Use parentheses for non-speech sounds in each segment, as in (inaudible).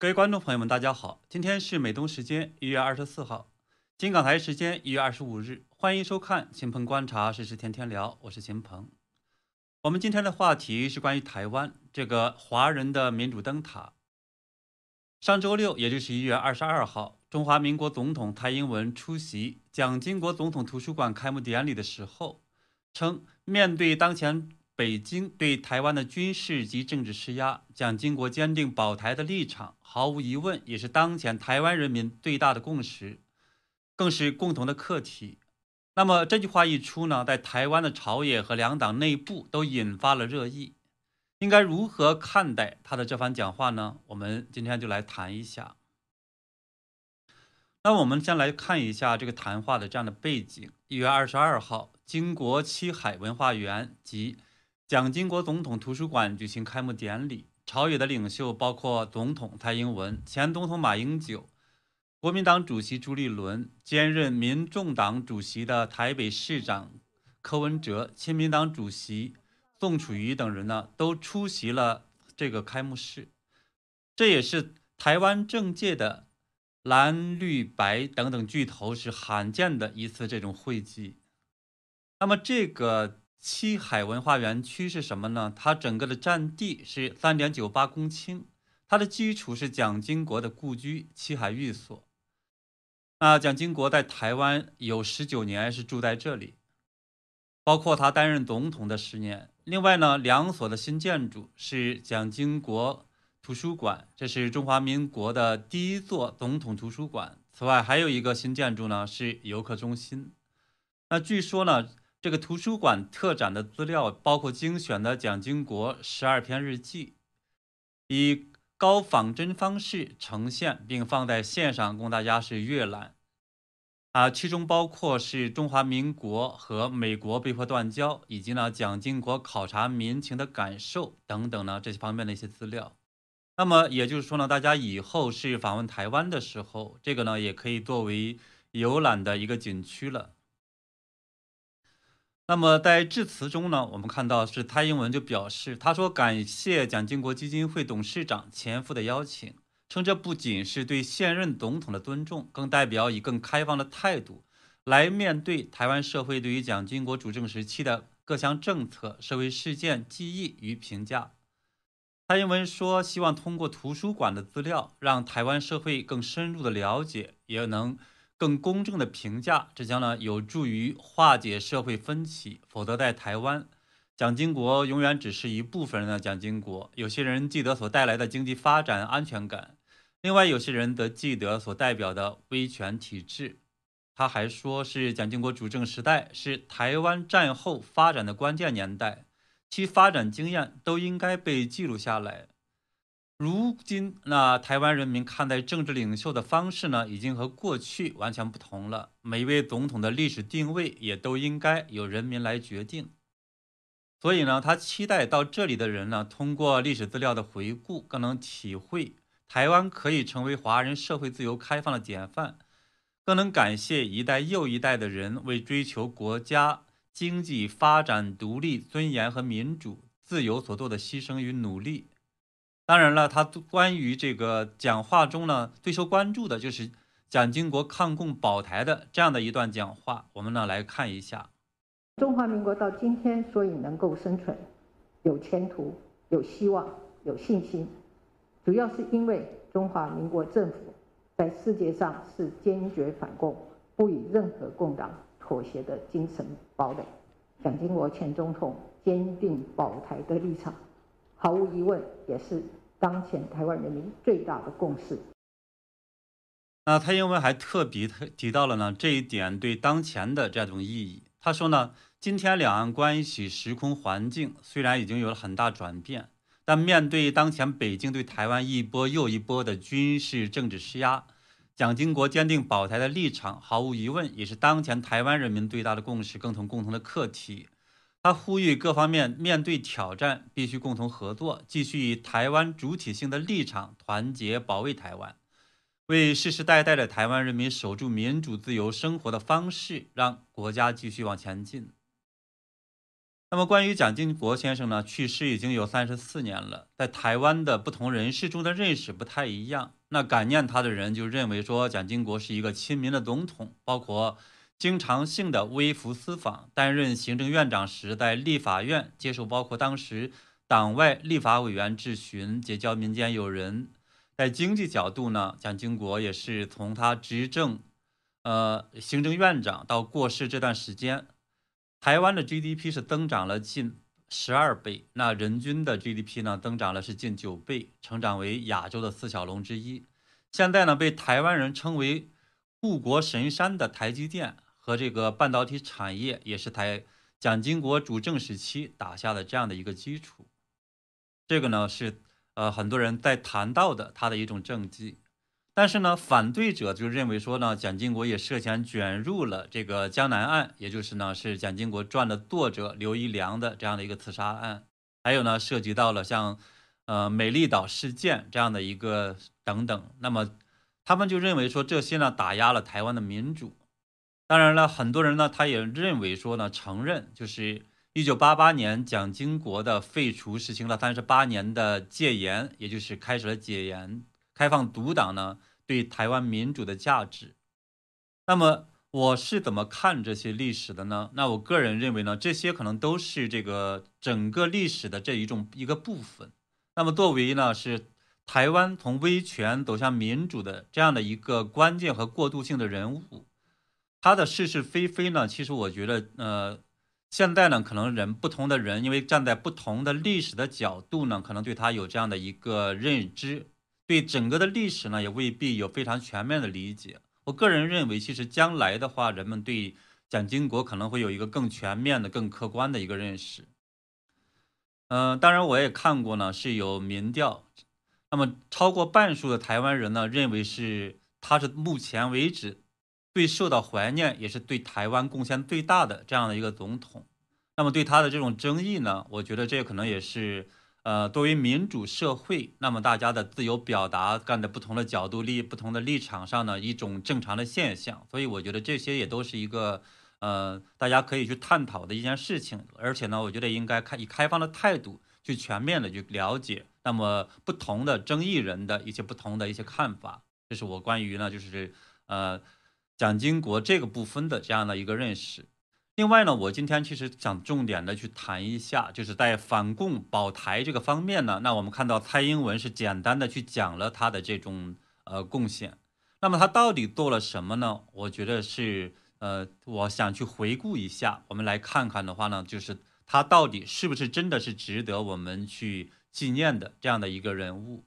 各位观众朋友们，大家好，今天是美东时间一月二十四号，金港台时间一月二十五日，欢迎收看秦鹏观察时事天天聊，我是秦鹏。我们今天的话题是关于台湾这个华人的民主灯塔。上周六，也就是一月二十二号，中华民国总统蔡英文出席蒋经国总统图书馆开幕典礼的时候，称面对当前。北京对台湾的军事及政治施压，蒋经国坚定保台的立场，毫无疑问也是当前台湾人民最大的共识，更是共同的课题。那么这句话一出呢，在台湾的朝野和两党内部都引发了热议。应该如何看待他的这番讲话呢？我们今天就来谈一下。那我们先来看一下这个谈话的这样的背景：一月二十二号，经国七海文化园及蒋经国总统图书馆举行开幕典礼，朝野的领袖包括总统蔡英文、前总统马英九、国民党主席朱立伦、兼任民众党主席的台北市长柯文哲、亲民党主席宋楚瑜等人呢，都出席了这个开幕式。这也是台湾政界的蓝绿白等等巨头是罕见的一次这种会集。那么这个。七海文化园区是什么呢？它整个的占地是三点九八公顷，它的基础是蒋经国的故居七海寓所。那蒋经国在台湾有十九年是住在这里，包括他担任总统的十年。另外呢，两所的新建筑是蒋经国图书馆，这是中华民国的第一座总统图书馆。此外，还有一个新建筑呢是游客中心。那据说呢。这个图书馆特展的资料包括精选的蒋经国十二篇日记，以高仿真方式呈现，并放在线上供大家是阅览。啊，其中包括是中华民国和美国被迫断交，以及呢蒋经国考察民情的感受等等呢这些方面的一些资料。那么也就是说呢，大家以后是访问台湾的时候，这个呢也可以作为游览的一个景区了。那么在致辞中呢，我们看到是蔡英文就表示，他说感谢蒋经国基金会董事长前夫的邀请，称这不仅是对现任总统的尊重，更代表以更开放的态度来面对台湾社会对于蒋经国主政时期的各项政策、社会事件记忆与评价。蔡英文说，希望通过图书馆的资料，让台湾社会更深入的了解，也能。更公正的评价，这将呢有助于化解社会分歧。否则，在台湾，蒋经国永远只是一部分人的蒋经国。有些人记得所带来的经济发展安全感，另外有些人则记得所代表的威权体制。他还说，是蒋经国主政时代是台湾战后发展的关键年代，其发展经验都应该被记录下来。如今，那台湾人民看待政治领袖的方式呢，已经和过去完全不同了。每一位总统的历史定位也都应该由人民来决定。所以呢，他期待到这里的人呢，通过历史资料的回顾，更能体会台湾可以成为华人社会自由开放的典范，更能感谢一代又一代的人为追求国家经济发展、独立、尊严和民主自由所做的牺牲与努力。当然了，他关于这个讲话中呢，最受关注的就是蒋经国抗共保台的这样的一段讲话。我们呢来看一下：中华民国到今天所以能够生存、有前途、有希望、有信心，主要是因为中华民国政府在世界上是坚决反共、不与任何共党妥协的精神堡垒。蒋经国前总统坚定保台的立场，毫无疑问也是。当前台湾人民最大的共识。那蔡英文还特别提到了呢这一点对当前的这种意义。他说呢，今天两岸关系时空环境虽然已经有了很大转变，但面对当前北京对台湾一波又一波的军事政治施压，蒋经国坚定保台的立场，毫无疑问也是当前台湾人民最大的共识，共同共同的课题。他呼吁各方面面对挑战，必须共同合作，继续以台湾主体性的立场团结保卫台湾，为世世代代的台湾人民守住民主自由生活的方式，让国家继续往前进。那么，关于蒋经国先生呢，去世已经有三十四年了，在台湾的不同人士中的认识不太一样。那感念他的人就认为说，蒋经国是一个亲民的总统，包括经常性的微服私访，担任行政院长时，在立法院接受包括当时党外立法委员质询，结交民间友人。在经济角度呢，蒋经国也是从他执政，呃，行政院长到过世这段时间。台湾的 GDP 是增长了近十二倍，那人均的 GDP 呢增长了是近九倍，成长为亚洲的四小龙之一。现在呢，被台湾人称为护国神山的台积电和这个半导体产业，也是台蒋经国主政时期打下的这样的一个基础。这个呢是呃很多人在谈到的他的一种政绩。但是呢，反对者就认为说呢，蒋经国也涉嫌卷入了这个江南案，也就是呢是蒋经国传的作者刘一良的这样的一个刺杀案，还有呢涉及到了像，呃美丽岛事件这样的一个等等。那么他们就认为说这些呢打压了台湾的民主。当然了，很多人呢他也认为说呢，承认就是一九八八年蒋经国的废除实行了三十八年的戒严，也就是开始了解严。开放独党呢对台湾民主的价值，那么我是怎么看这些历史的呢？那我个人认为呢，这些可能都是这个整个历史的这一种一个部分。那么作为呢是台湾从威权走向民主的这样的一个关键和过渡性的人物，他的是是非非呢，其实我觉得呃，现在呢可能人不同的人，因为站在不同的历史的角度呢，可能对他有这样的一个认知。对整个的历史呢，也未必有非常全面的理解。我个人认为，其实将来的话，人们对蒋经国可能会有一个更全面的、更客观的一个认识。嗯，当然我也看过呢，是有民调，那么超过半数的台湾人呢，认为是他是目前为止最受到怀念，也是对台湾贡献最大的这样的一个总统。那么对他的这种争议呢，我觉得这可能也是。呃，作为民主社会，那么大家的自由表达，站在不同的角度、立不同的立场上呢，一种正常的现象。所以我觉得这些也都是一个呃，大家可以去探讨的一件事情。而且呢，我觉得应该开以开放的态度去全面的去了解，那么不同的争议人的一些不同的一些看法。这是我关于呢，就是呃，蒋经国这个部分的这样的一个认识。另外呢，我今天其实想重点的去谈一下，就是在反共保台这个方面呢，那我们看到蔡英文是简单的去讲了他的这种呃贡献，那么他到底做了什么呢？我觉得是呃，我想去回顾一下，我们来看看的话呢，就是他到底是不是真的是值得我们去纪念的这样的一个人物。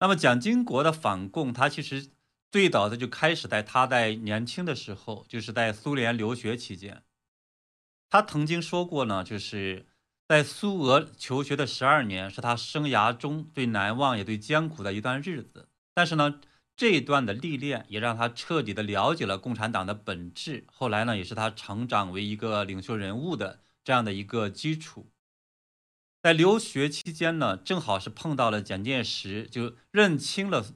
那么蒋经国的反共，他其实。最早的就开始在他在年轻的时候，就是在苏联留学期间，他曾经说过呢，就是在苏俄求学的十二年是他生涯中最难忘也最艰苦的一段日子。但是呢，这一段的历练也让他彻底的了解了共产党的本质。后来呢，也是他成长为一个领袖人物的这样的一个基础。在留学期间呢，正好是碰到了蒋介石，就认清了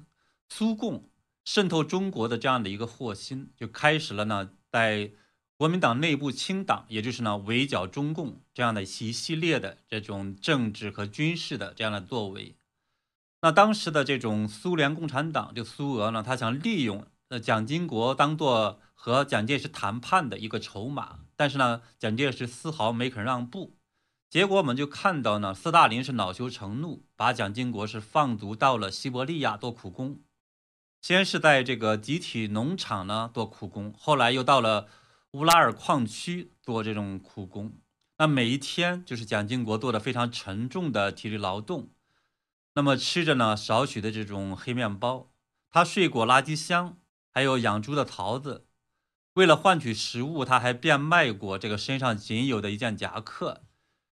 苏共。渗透中国的这样的一个祸心，就开始了呢，在国民党内部清党，也就是呢围剿中共这样的一系列的这种政治和军事的这样的作为。那当时的这种苏联共产党，就苏俄呢，他想利用呃蒋经国当做和蒋介石谈判的一个筹码，但是呢，蒋介石丝毫没肯让步。结果我们就看到呢，斯大林是恼羞成怒，把蒋经国是放逐到了西伯利亚做苦工。先是在这个集体农场呢做苦工，后来又到了乌拉尔矿区做这种苦工。那每一天就是蒋经国做的非常沉重的体力劳动，那么吃着呢少许的这种黑面包，他睡过垃圾箱，还有养猪的槽子。为了换取食物，他还变卖过这个身上仅有的一件夹克，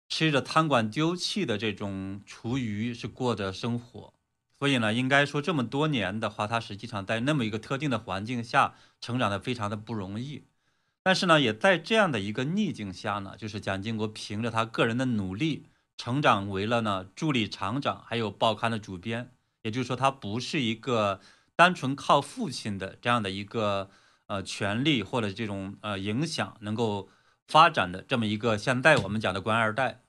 吃着餐馆丢弃的这种厨余是过着生活。所以呢，应该说这么多年的话，他实际上在那么一个特定的环境下成长的非常的不容易。但是呢，也在这样的一个逆境下呢，就是蒋经国凭着他个人的努力，成长为了呢助理厂长，还有报刊的主编。也就是说，他不是一个单纯靠父亲的这样的一个呃权力或者这种呃影响能够发展的这么一个现在我们讲的官二代。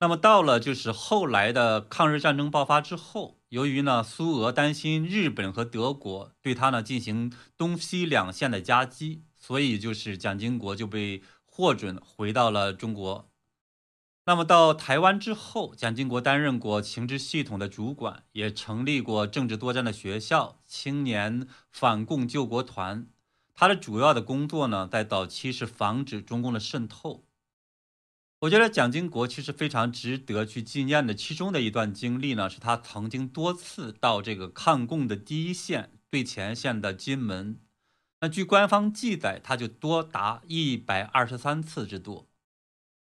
那么到了就是后来的抗日战争爆发之后，由于呢苏俄担心日本和德国对他呢进行东西两线的夹击，所以就是蒋经国就被获准回到了中国。那么到台湾之后，蒋经国担任过情治系统的主管，也成立过政治作战的学校、青年反共救国团。他的主要的工作呢，在早期是防止中共的渗透。我觉得蒋经国其实非常值得去纪念的，其中的一段经历呢，是他曾经多次到这个抗共的第一线、最前线的金门。那据官方记载，他就多达一百二十三次之多。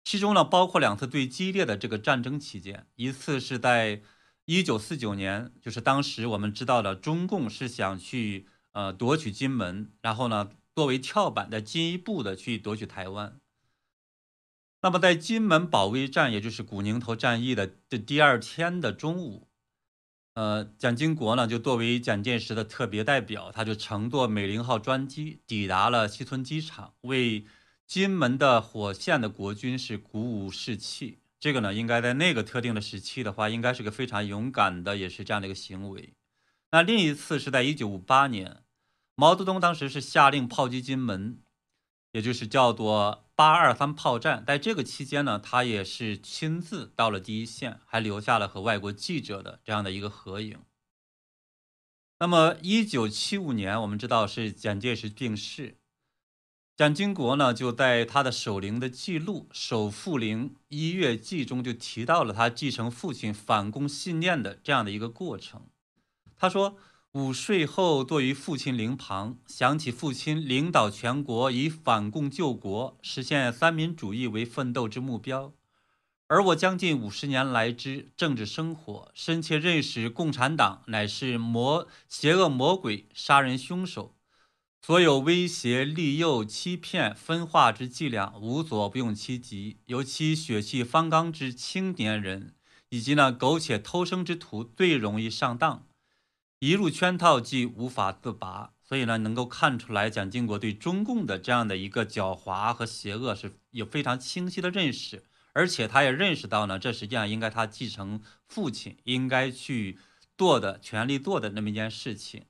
其中呢，包括两次最激烈的这个战争期间，一次是在一九四九年，就是当时我们知道的中共是想去呃夺取金门，然后呢作为跳板再进一步的去夺取台湾。那么，在金门保卫战，也就是古宁头战役的这第二天的中午，呃，蒋经国呢就作为蒋介石的特别代表，他就乘坐美龄号专机抵达了西村机场，为金门的火线的国军是鼓舞士气。这个呢，应该在那个特定的时期的话，应该是个非常勇敢的，也是这样的一个行为。那另一次是在一九五八年，毛泽东当时是下令炮击金门。也就是叫做八二三炮战，在这个期间呢，他也是亲自到了第一线，还留下了和外国记者的这样的一个合影。那么，一九七五年，我们知道是蒋介石病逝，蒋经国呢就在他的守灵的记录《守父灵一月记》中就提到了他继承父亲反共信念的这样的一个过程。他说。午睡后，坐于父亲灵旁，想起父亲领导全国以反共救国、实现三民主义为奋斗之目标，而我将近五十年来之政治生活，深切认识共产党乃是魔邪恶魔鬼、杀人凶手，所有威胁、利诱、欺骗、分化之伎俩，无所不用其极。尤其血气方刚之青年人，以及那苟且偷生之徒，最容易上当。一入圈套即无法自拔，所以呢，能够看出来蒋经国对中共的这样的一个狡猾和邪恶是有非常清晰的认识，而且他也认识到呢，这实际上应该他继承父亲应该去做的、全力做的那么一件事情。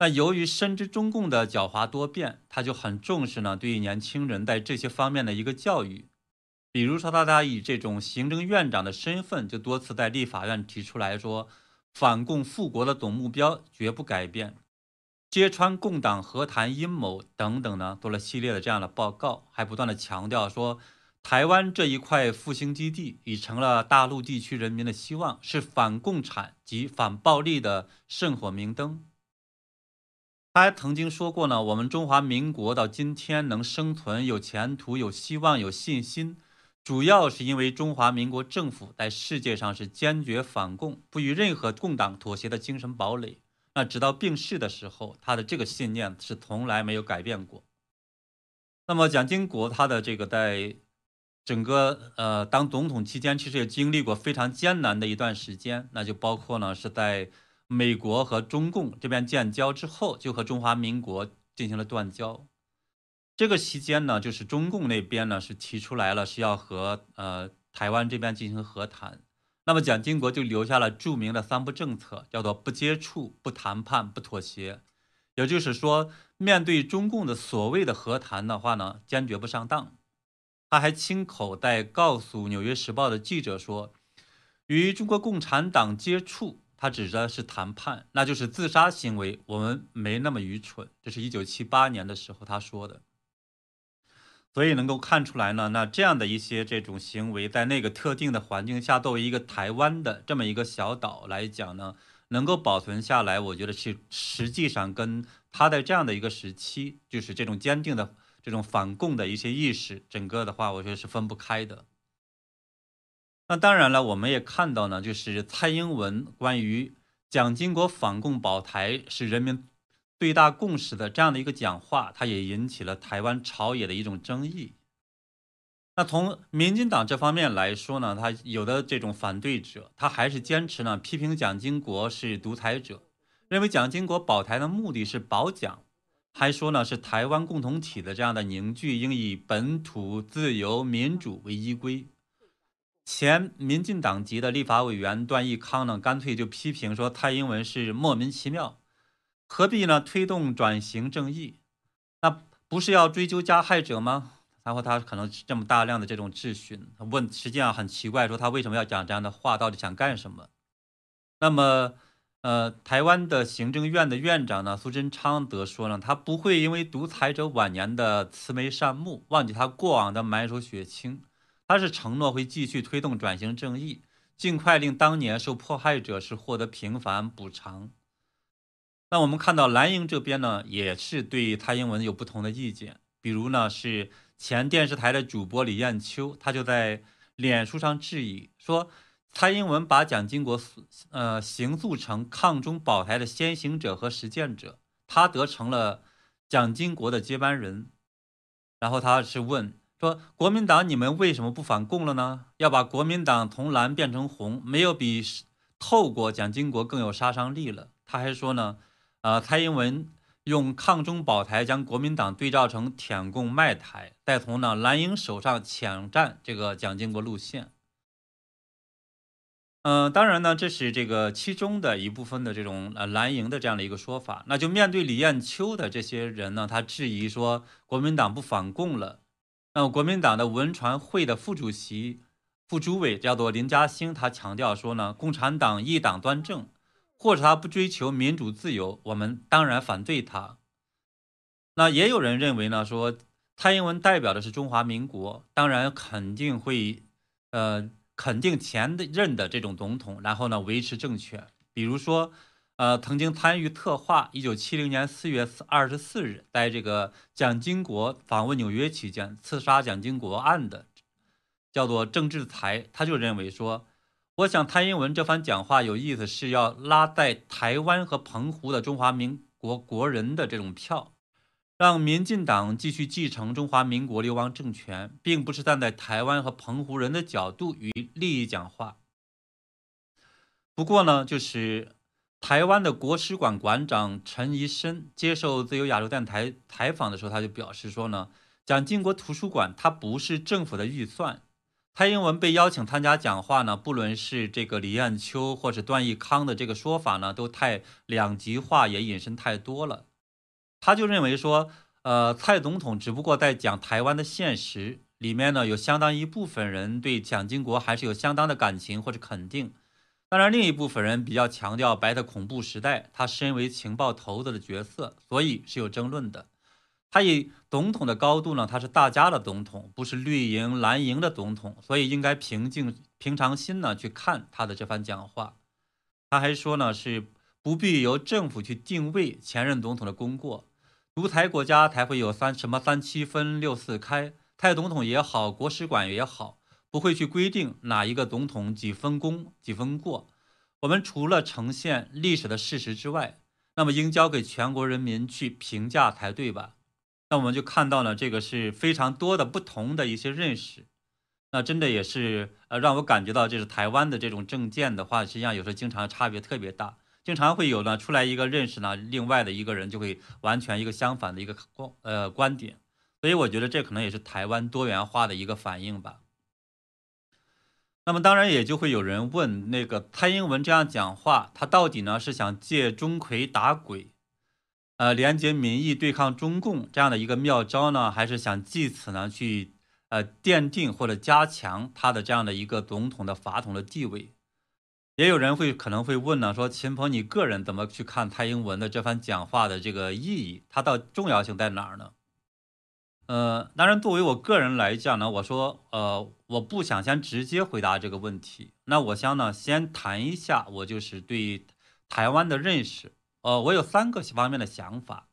那由于深知中共的狡猾多变，他就很重视呢对于年轻人在这些方面的一个教育，比如说他他以这种行政院长的身份，就多次在立法院提出来说。反共复国的总目标绝不改变，揭穿共党和谈阴谋等等呢，做了系列的这样的报告，还不断的强调说，台湾这一块复兴基地已成了大陆地区人民的希望，是反共产及反暴力的圣火明灯。他还曾经说过呢，我们中华民国到今天能生存、有前途、有希望、有信心。主要是因为中华民国政府在世界上是坚决反共、不与任何共党妥协的精神堡垒。那直到病逝的时候，他的这个信念是从来没有改变过。那么蒋经国他的这个在整个呃当总统期间，其实也经历过非常艰难的一段时间。那就包括呢是在美国和中共这边建交之后，就和中华民国进行了断交。这个期间呢，就是中共那边呢是提出来了是要和呃台湾这边进行和谈，那么蒋经国就留下了著名的三不政策，叫做不接触、不谈判、不妥协。也就是说，面对中共的所谓的和谈的话呢，坚决不上当。他还亲口在告诉《纽约时报》的记者说，与中国共产党接触，他指的是谈判，那就是自杀行为。我们没那么愚蠢。这是一九七八年的时候他说的。所以能够看出来呢，那这样的一些这种行为，在那个特定的环境下，作为一个台湾的这么一个小岛来讲呢，能够保存下来，我觉得是实际上跟他在这样的一个时期，就是这种坚定的这种反共的一些意识，整个的话，我觉得是分不开的。那当然了，我们也看到呢，就是蔡英文关于蒋经国反共保台是人民。最大共识的这样的一个讲话，它也引起了台湾朝野的一种争议。那从民进党这方面来说呢，他有的这种反对者，他还是坚持呢批评蒋经国是独裁者，认为蒋经国保台的目的是保蒋，还说呢是台湾共同体的这样的凝聚应以本土自由民主为依归。前民进党籍的立法委员段义康呢，干脆就批评说蔡英文是莫名其妙，何必呢推动转型正义？那不是要追究加害者吗？然后他可能这么大量的这种质询，问实际上很奇怪，说他为什么要讲这样的话，到底想干什么？那么，呃，台湾的行政院的院长呢，苏贞昌则说呢，他不会因为独裁者晚年的慈眉善目，忘记他过往的埋首血青。他是承诺会继续推动转型正义，尽快令当年受迫害者是获得平反补偿。那我们看到蓝营这边呢，也是对蔡英文有不同的意见，比如呢是前电视台的主播李艳秋，他就在脸书上质疑说，蔡英文把蒋经国呃形塑成抗中保台的先行者和实践者，他得成了蒋经国的接班人。然后他是问。说国民党，你们为什么不反共了呢？要把国民党从蓝变成红，没有比透过蒋经国更有杀伤力了。他还说呢，呃，蔡英文用抗中保台将国民党对照成舔共卖台，再从呢蓝营手上抢占这个蒋经国路线。嗯，当然呢，这是这个其中的一部分的这种呃蓝营的这样的一个说法。那就面对李艳秋的这些人呢，他质疑说国民党不反共了。那国民党的文传会的副主席、副主委叫做林嘉兴，他强调说呢，共产党一党专政，或者他不追求民主自由，我们当然反对他。那也有人认为呢，说蔡英文代表的是中华民国，当然肯定会，呃，肯定前任的这种总统，然后呢维持政权，比如说。呃，曾经参与策划一九七零年四月二十四日在这个蒋经国访问纽约期间刺杀蒋经国案的，叫做郑志才，他就认为说，我想蔡英文这番讲话有意思，是要拉在台湾和澎湖的中华民国国人的这种票，让民进党继续继承中华民国流亡政权，并不是站在台湾和澎湖人的角度与利益讲话。不过呢，就是。台湾的国史馆馆长陈怡深接受自由亚洲电台采访的时候，他就表示说呢，蒋经国图书馆它不是政府的预算。蔡英文被邀请参加讲话呢，不论是这个李彦秋或是段义康的这个说法呢，都太两极化，也引申太多了。他就认为说，呃，蔡总统只不过在讲台湾的现实，里面呢有相当一部分人对蒋经国还是有相当的感情或者肯定。当然，另一部分人比较强调白的恐怖时代，他身为情报头子的角色，所以是有争论的。他以总统的高度呢，他是大家的总统，不是绿营蓝营的总统，所以应该平静平常心呢去看他的这番讲话。他还说呢，是不必由政府去定位前任总统的功过，独裁国家才会有三什么三七分六四开，蔡总统也好，国史馆也好。不会去规定哪一个总统几分功几分过，我们除了呈现历史的事实之外，那么应交给全国人民去评价才对吧？那我们就看到了这个是非常多的不同的一些认识，那真的也是呃让我感觉到，就是台湾的这种政见的话，实际上有时候经常差别特别大，经常会有呢出来一个认识呢，另外的一个人就会完全一个相反的一个观呃观点，所以我觉得这可能也是台湾多元化的一个反应吧。那么当然也就会有人问，那个蔡英文这样讲话，他到底呢是想借钟馗打鬼，呃，连接民意对抗中共这样的一个妙招呢，还是想借此呢去呃奠定或者加强他的这样的一个总统的法统的地位？也有人会可能会问呢，说秦鹏，你个人怎么去看蔡英文的这番讲话的这个意义？它的重要性在哪儿呢？呃，当然，作为我个人来讲呢，我说，呃，我不想先直接回答这个问题。那我想呢，先谈一下我就是对台湾的认识。呃，我有三个方面的想法。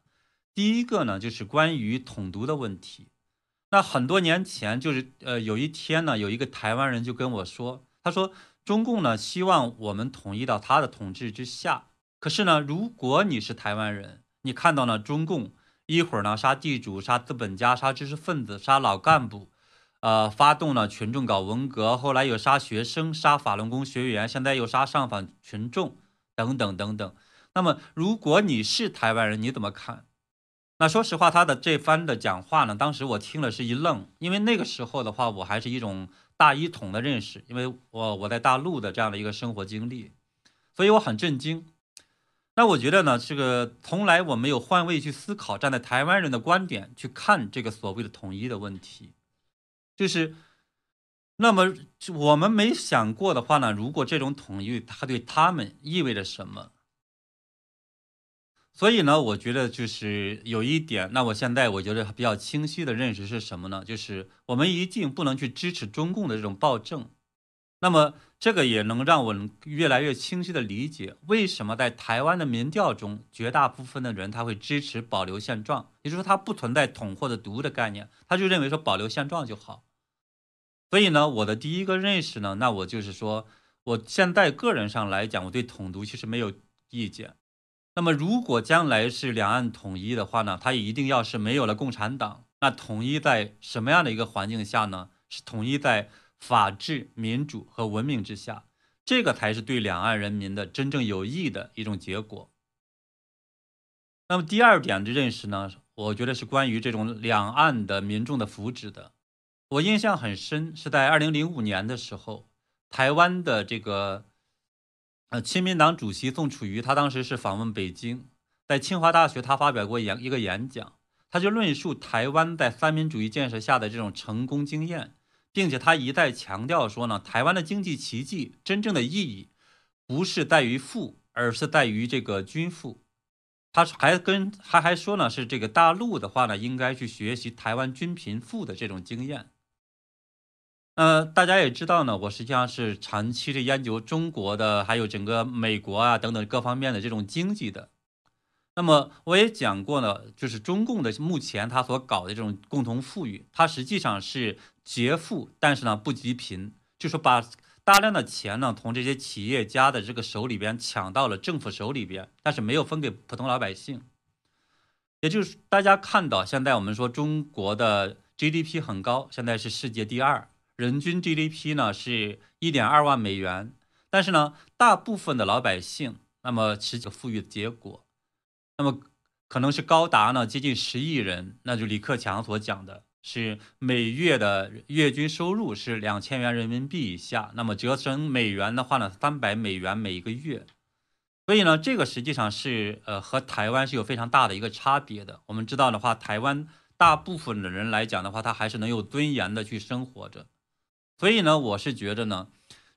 第一个呢，就是关于统独的问题。那很多年前，就是呃，有一天呢，有一个台湾人就跟我说，他说中共呢希望我们统一到他的统治之下。可是呢，如果你是台湾人，你看到了中共。一会儿呢，杀地主，杀资本家，杀知识分子，杀老干部，呃，发动了群众搞文革，后来又杀学生，杀法轮功学员，现在又杀上访群众，等等等等。那么，如果你是台湾人，你怎么看？那说实话，他的这番的讲话呢，当时我听了是一愣，因为那个时候的话，我还是一种大一统的认识，因为我我在大陆的这样的一个生活经历，所以我很震惊。那我觉得呢，这个从来我没有换位去思考，站在台湾人的观点去看这个所谓的统一的问题，就是，那么我们没想过的话呢，如果这种统一它对他们意味着什么？所以呢，我觉得就是有一点，那我现在我觉得比较清晰的认识是什么呢？就是我们一定不能去支持中共的这种暴政。那么这个也能让我越来越清晰的理解，为什么在台湾的民调中，绝大部分的人他会支持保留现状，也就是说，他不存在统或者独的概念，他就认为说保留现状就好。所以呢，我的第一个认识呢，那我就是说，我现在个人上来讲，我对统独其实没有意见。那么，如果将来是两岸统一的话呢，它一定要是没有了共产党。那统一在什么样的一个环境下呢？是统一在法治、民主和文明之下，这个才是对两岸人民的真正有益的一种结果。那么第二点的认识呢，我觉得是关于这种两岸的民众的福祉的。我印象很深，是在二零零五年的时候，台湾的这个。呃，亲民党主席宋楚瑜，他当时是访问北京，在清华大学，他发表过演一个演讲，他就论述台湾在三民主义建设下的这种成功经验，并且他一再强调说呢，台湾的经济奇迹真正的意义，不是在于富，而是在于这个均富。他还跟他还说呢，是这个大陆的话呢，应该去学习台湾均贫富的这种经验。呃，大家也知道呢，我实际上是长期的研究中国的，还有整个美国啊等等各方面的这种经济的。那么我也讲过呢，就是中共的目前他所搞的这种共同富裕，它实际上是劫富，但是呢不及贫，就是把大量的钱呢从这些企业家的这个手里边抢到了政府手里边，但是没有分给普通老百姓。也就是大家看到现在我们说中国的 GDP 很高，现在是世界第二。人均 GDP 呢是一点二万美元，但是呢，大部分的老百姓，那么实际富裕的结果，那么可能是高达呢接近十亿人，那就李克强所讲的是每月的月均收入是两千元人民币以下，那么折成美元的话呢，三百美元每一个月，所以呢，这个实际上是呃和台湾是有非常大的一个差别的。我们知道的话，台湾大部分的人来讲的话，他还是能有尊严的去生活着。所以呢，我是觉得呢，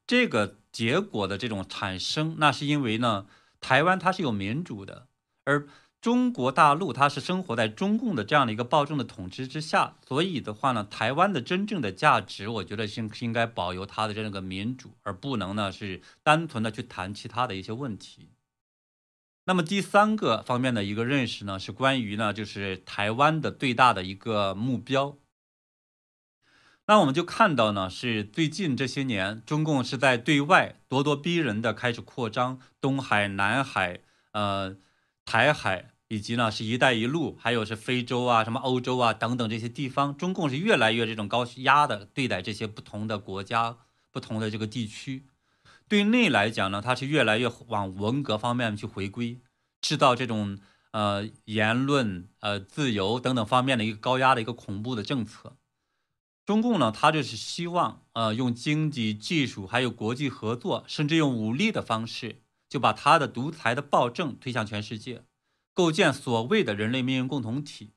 这个结果的这种产生，那是因为呢，台湾它是有民主的，而中国大陆它是生活在中共的这样的一个暴政的统治之下，所以的话呢，台湾的真正的价值，我觉得是应该保有它的这个民主，而不能呢是单纯的去谈其他的一些问题。那么第三个方面的一个认识呢，是关于呢，就是台湾的最大的一个目标。那我们就看到呢，是最近这些年，中共是在对外咄咄逼人的开始扩张东海、南海、呃台海，以及呢是一带一路，还有是非洲啊、什么欧洲啊等等这些地方，中共是越来越这种高压的对待这些不同的国家、不同的这个地区。对内来讲呢，它是越来越往文革方面去回归，制造这种呃言论、呃自由等等方面的一个高压的一个恐怖的政策。中共呢，他就是希望，呃，用经济、技术，还有国际合作，甚至用武力的方式，就把他的独裁的暴政推向全世界，构建所谓的人类命运共同体。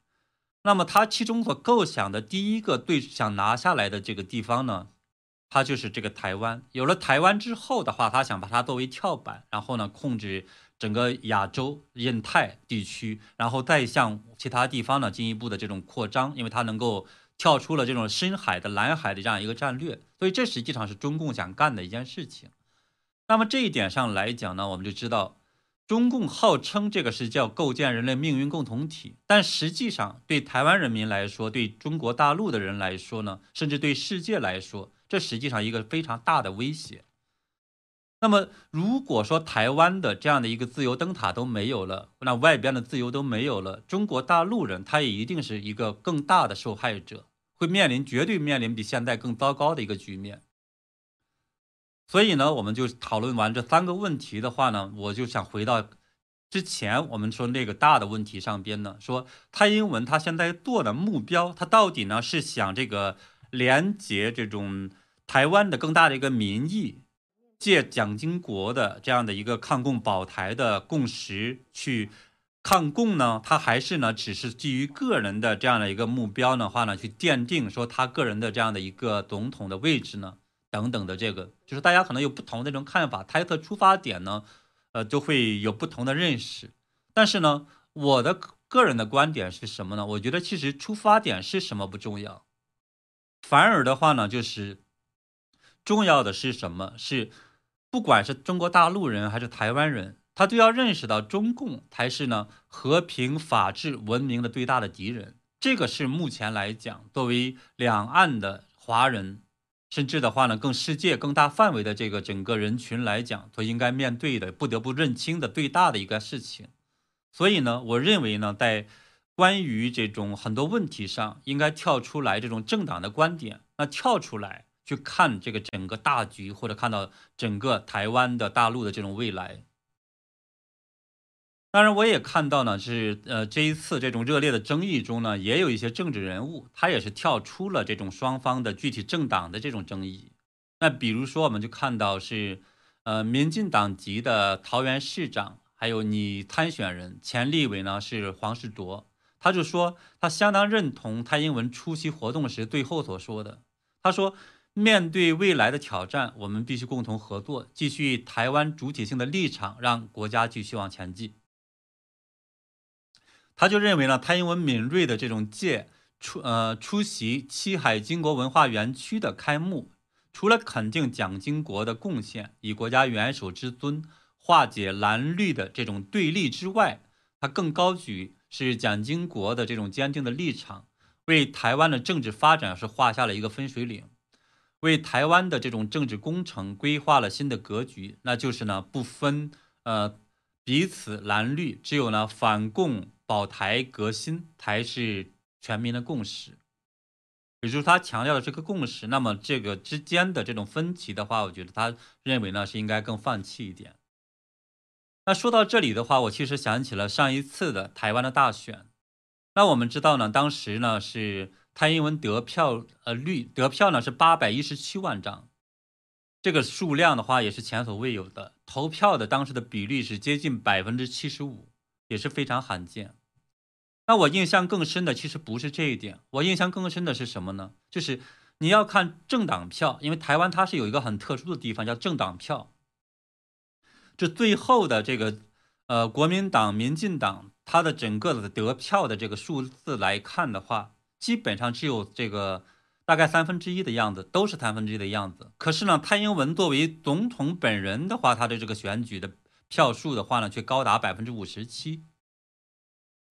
那么，他其中所构想的第一个对想拿下来的这个地方呢，他就是这个台湾。有了台湾之后的话，他想把它作为跳板，然后呢，控制整个亚洲、印太地区，然后再向其他地方呢进一步的这种扩张，因为它能够。跳出了这种深海的蓝海的这样一个战略，所以这实际上是中共想干的一件事情。那么这一点上来讲呢，我们就知道，中共号称这个是叫构建人类命运共同体，但实际上对台湾人民来说，对中国大陆的人来说呢，甚至对世界来说，这实际上一个非常大的威胁。那么如果说台湾的这样的一个自由灯塔都没有了，那外边的自由都没有了，中国大陆人他也一定是一个更大的受害者。会面临绝对面临比现在更糟糕的一个局面，所以呢，我们就讨论完这三个问题的话呢，我就想回到之前我们说那个大的问题上边呢，说蔡英文他现在做的目标，他到底呢是想这个连接这种台湾的更大的一个民意，借蒋经国的这样的一个抗共保台的共识去抗共呢？他还是呢只是基于个人的这样的一个目标的话呢，去奠定说他个人的这样的一个总统的位置呢？等等的这个，就是大家可能有不同的这种看法，猜测出发点呢？呃，就会有不同的认识，但是呢，我的个人的观点是什么呢？我觉得其实出发点是什么不重要，反而的话呢，就是重要的是什么？是不管是中国大陆人还是台湾人，他都要认识到中共才是呢和平、法治、文明的最大的敌人。这个是目前来讲，作为两岸的华人。甚至的话呢，更世界更大范围的这个整个人群来讲，所应该面对的、不得不认清的最大的一个事情。所以呢，我认为呢，在关于这种很多问题上，应该跳出来这种政党的观点，那跳出来去看这个整个大局，或者看到整个台湾的大陆的这种未来。当然，我也看到呢，是呃这一次这种热烈的争议中呢，也有一些政治人物，他也是跳出了这种双方的具体政党的这种争议。那比如说，我们就看到是，呃，民进党籍的桃园市长，还有你参选人前立委呢是黄世卓，他就说他相当认同蔡英文出席活动时最后所说的，他说，面对未来的挑战，我们必须共同合作，继续台湾主体性的立场，让国家继续往前进。他就认为呢，蔡英文敏锐的这种借出呃出席七海经国文化园区的开幕，除了肯定蒋经国的贡献，以国家元首之尊化解蓝绿的这种对立之外，他更高举是蒋经国的这种坚定的立场，为台湾的政治发展是画下了一个分水岭，为台湾的这种政治工程规划了新的格局，那就是呢不分呃彼此蓝绿，只有呢反共。保台革新才是全民的共识，也就是他强调的这个共识。那么这个之间的这种分歧的话，我觉得他认为呢是应该更放弃一点。那说到这里的话，我其实想起了上一次的台湾的大选。那我们知道呢，当时呢是蔡英文得票呃率得票呢是八百一十七万张，这个数量的话也是前所未有的。投票的当时的比例是接近百分之七十五，也是非常罕见。那我印象更深的其实不是这一点，我印象更深的是什么呢？就是你要看政党票，因为台湾它是有一个很特殊的地方叫政党票。这最后的这个呃国民党、民进党，它的整个的得票的这个数字来看的话，基本上只有这个大概三分之一的样子，都是三分之一的样子。可是呢，蔡英文作为总统本人的话，他的这个选举的票数的话呢，却高达百分之五十七。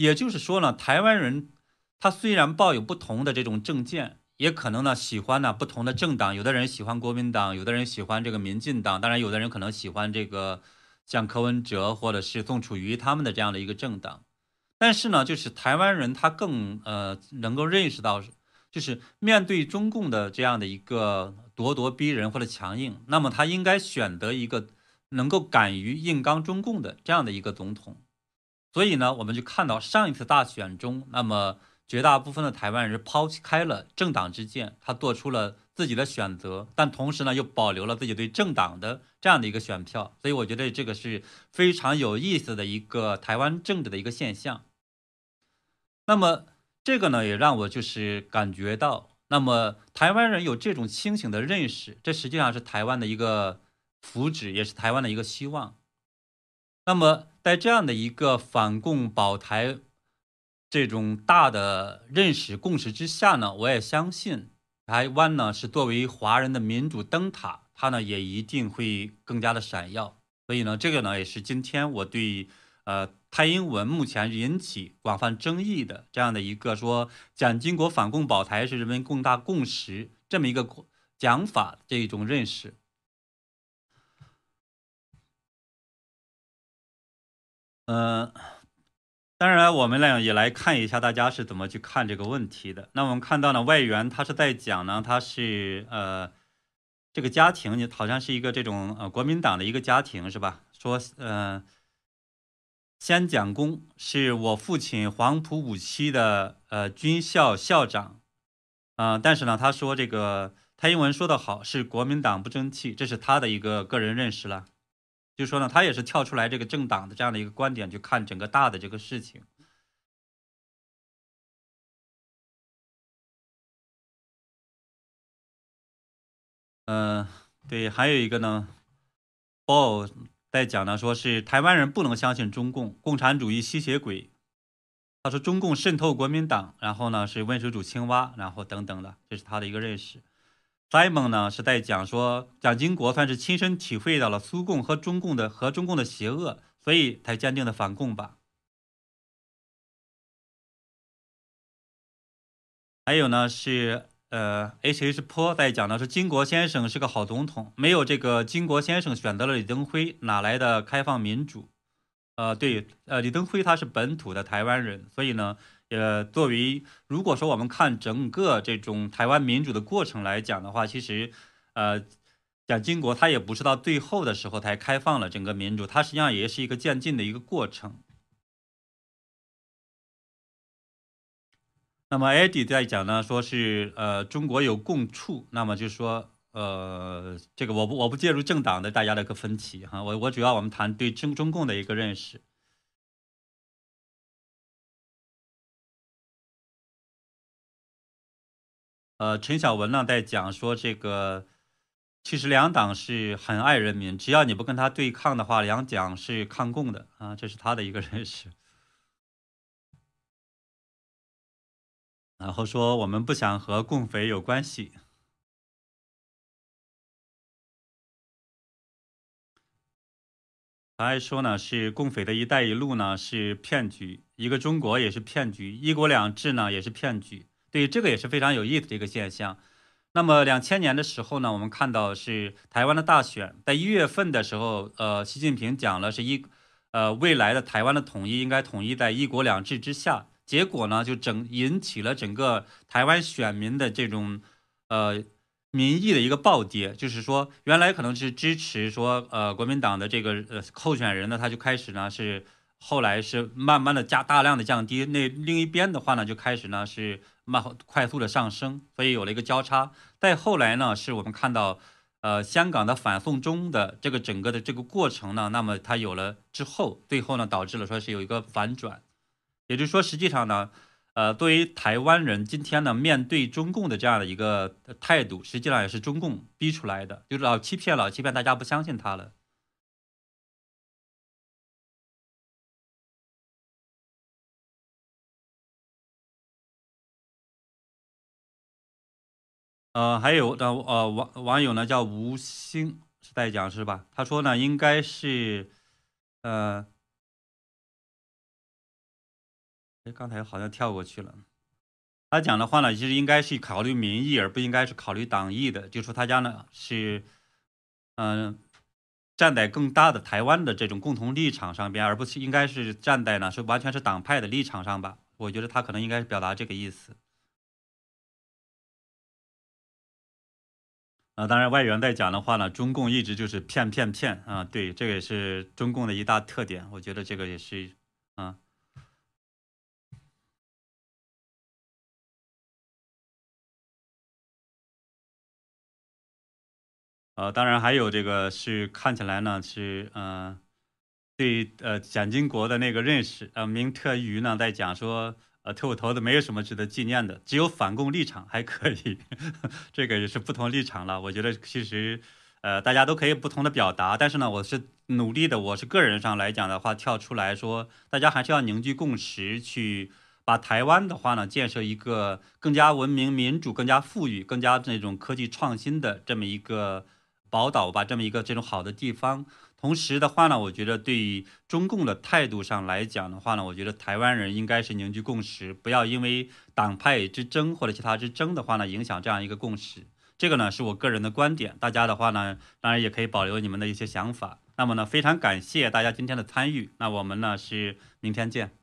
也就是说呢，台湾人他虽然抱有不同的这种政见，也可能呢喜欢呢不同的政党。有的人喜欢国民党，有的人喜欢这个民进党，当然有的人可能喜欢这个像柯文哲或者是宋楚瑜他们的这样的一个政党。但是呢，就是台湾人他更呃能够认识到，就是面对中共的这样的一个咄咄逼人或者强硬，那么他应该选择一个能够敢于硬刚中共的这样的一个总统。所以呢，我们就看到上一次大选中，那么绝大部分的台湾人抛开了政党之见，他做出了自己的选择，但同时呢，又保留了自己对政党的这样的一个选票。所以我觉得这个是非常有意思的一个台湾政治的一个现象。那么这个呢，也让我就是感觉到，那么台湾人有这种清醒的认识，这实际上是台湾的一个福祉，也是台湾的一个希望。那么，在这样的一个反共保台这种大的认识共识之下呢，我也相信台湾呢是作为华人的民主灯塔，它呢也一定会更加的闪耀。所以呢，这个呢也是今天我对呃蔡英文目前引起广泛争议的这样的一个说蒋经国反共保台是人民共大共识这么一个讲法这一种认识。嗯，当然，我们呢也来看一下大家是怎么去看这个问题的。那我们看到呢，外援他是在讲呢，他是呃，这个家庭好像是一个这种呃国民党的一个家庭是吧？说呃，先讲功，是我父亲黄埔五期的呃军校校长，嗯，但是呢，他说这个蔡英文说的好，是国民党不争气，这是他的一个个人认识了。就说呢，他也是跳出来这个政党的这样的一个观点去看整个大的这个事情。嗯，对，还有一个呢，鲍在讲呢，说是台湾人不能相信中共，共产主义吸血鬼。他说中共渗透国民党，然后呢是温水煮青蛙，然后等等的，这是他的一个认识。Simon 呢是在讲说，蒋经国算是亲身体会到了苏共和中共的和中共的邪恶，所以才坚定的反共吧。还有呢是。呃，H H 坡在讲的是金国先生是个好总统，没有这个金国先生选择了李登辉，哪来的开放民主？呃，对，呃，李登辉他是本土的台湾人，所以呢，呃，作为如果说我们看整个这种台湾民主的过程来讲的话，其实，呃，蒋经国他也不是到最后的时候才开放了整个民主，他实际上也是一个渐进的一个过程。那么艾迪在讲呢，说是呃中国有共处，那么就是说呃这个我不我不介入政党的大家的一个分歧哈，我我主要我们谈对中中共的一个认识。呃，陈晓文呢在讲说这个其实两党是很爱人民，只要你不跟他对抗的话，两党是抗共的啊，这是他的一个 (laughs) 认识。然后说我们不想和共匪有关系。他还说呢，是共匪的一带一路呢是骗局，一个中国也是骗局，一国两制呢也是骗局。对这个也是非常有意思的一个现象。那么两千年的时候呢，我们看到是台湾的大选，在一月份的时候，呃，习近平讲了是一，呃，未来的台湾的统一应该统一在一国两制之下。结果呢，就整引起了整个台湾选民的这种，呃，民意的一个暴跌。就是说，原来可能是支持说，呃，国民党的这个呃候选人呢，他就开始呢是后来是慢慢的加大量的降低。那另一边的话呢，就开始呢是慢快速的上升，所以有了一个交叉。再后来呢，是我们看到，呃，香港的反送中的这个整个的这个过程呢，那么它有了之后，最后呢导致了说是有一个反转。也就是说，实际上呢，呃，对于台湾人今天呢，面对中共的这样的一个态度，实际上也是中共逼出来的，就是老欺骗，老欺骗，大家不相信他了。呃，还有的呃网网友呢叫吴兴是在讲是吧？他说呢，应该是呃。哎，刚才好像跳过去了。他讲的话呢，其实应该是考虑民意，而不应该是考虑党意的。就说他家呢是，嗯，站在更大的台湾的这种共同立场上边，而不是应该是站在呢是完全是党派的立场上吧？我觉得他可能应该是表达这个意思。啊，当然外援在讲的话呢，中共一直就是骗骗骗啊，对，这个也是中共的一大特点。我觉得这个也是，啊。呃，当然还有这个是看起来呢是嗯，对呃蒋经国的那个认识，呃明特余呢在讲说，呃特务头子没有什么值得纪念的，只有反共立场还可以，(laughs) 这个也是不同立场了。我觉得其实呃大家都可以不同的表达，但是呢我是努力的，我是个人上来讲的话跳出来说，大家还是要凝聚共识，去把台湾的话呢建设一个更加文明、民主、更加富裕、更加那种科技创新的这么一个。宝岛吧，这么一个这种好的地方。同时的话呢，我觉得对于中共的态度上来讲的话呢，我觉得台湾人应该是凝聚共识，不要因为党派之争或者其他之争的话呢，影响这样一个共识。这个呢是我个人的观点，大家的话呢，当然也可以保留你们的一些想法。那么呢，非常感谢大家今天的参与，那我们呢是明天见。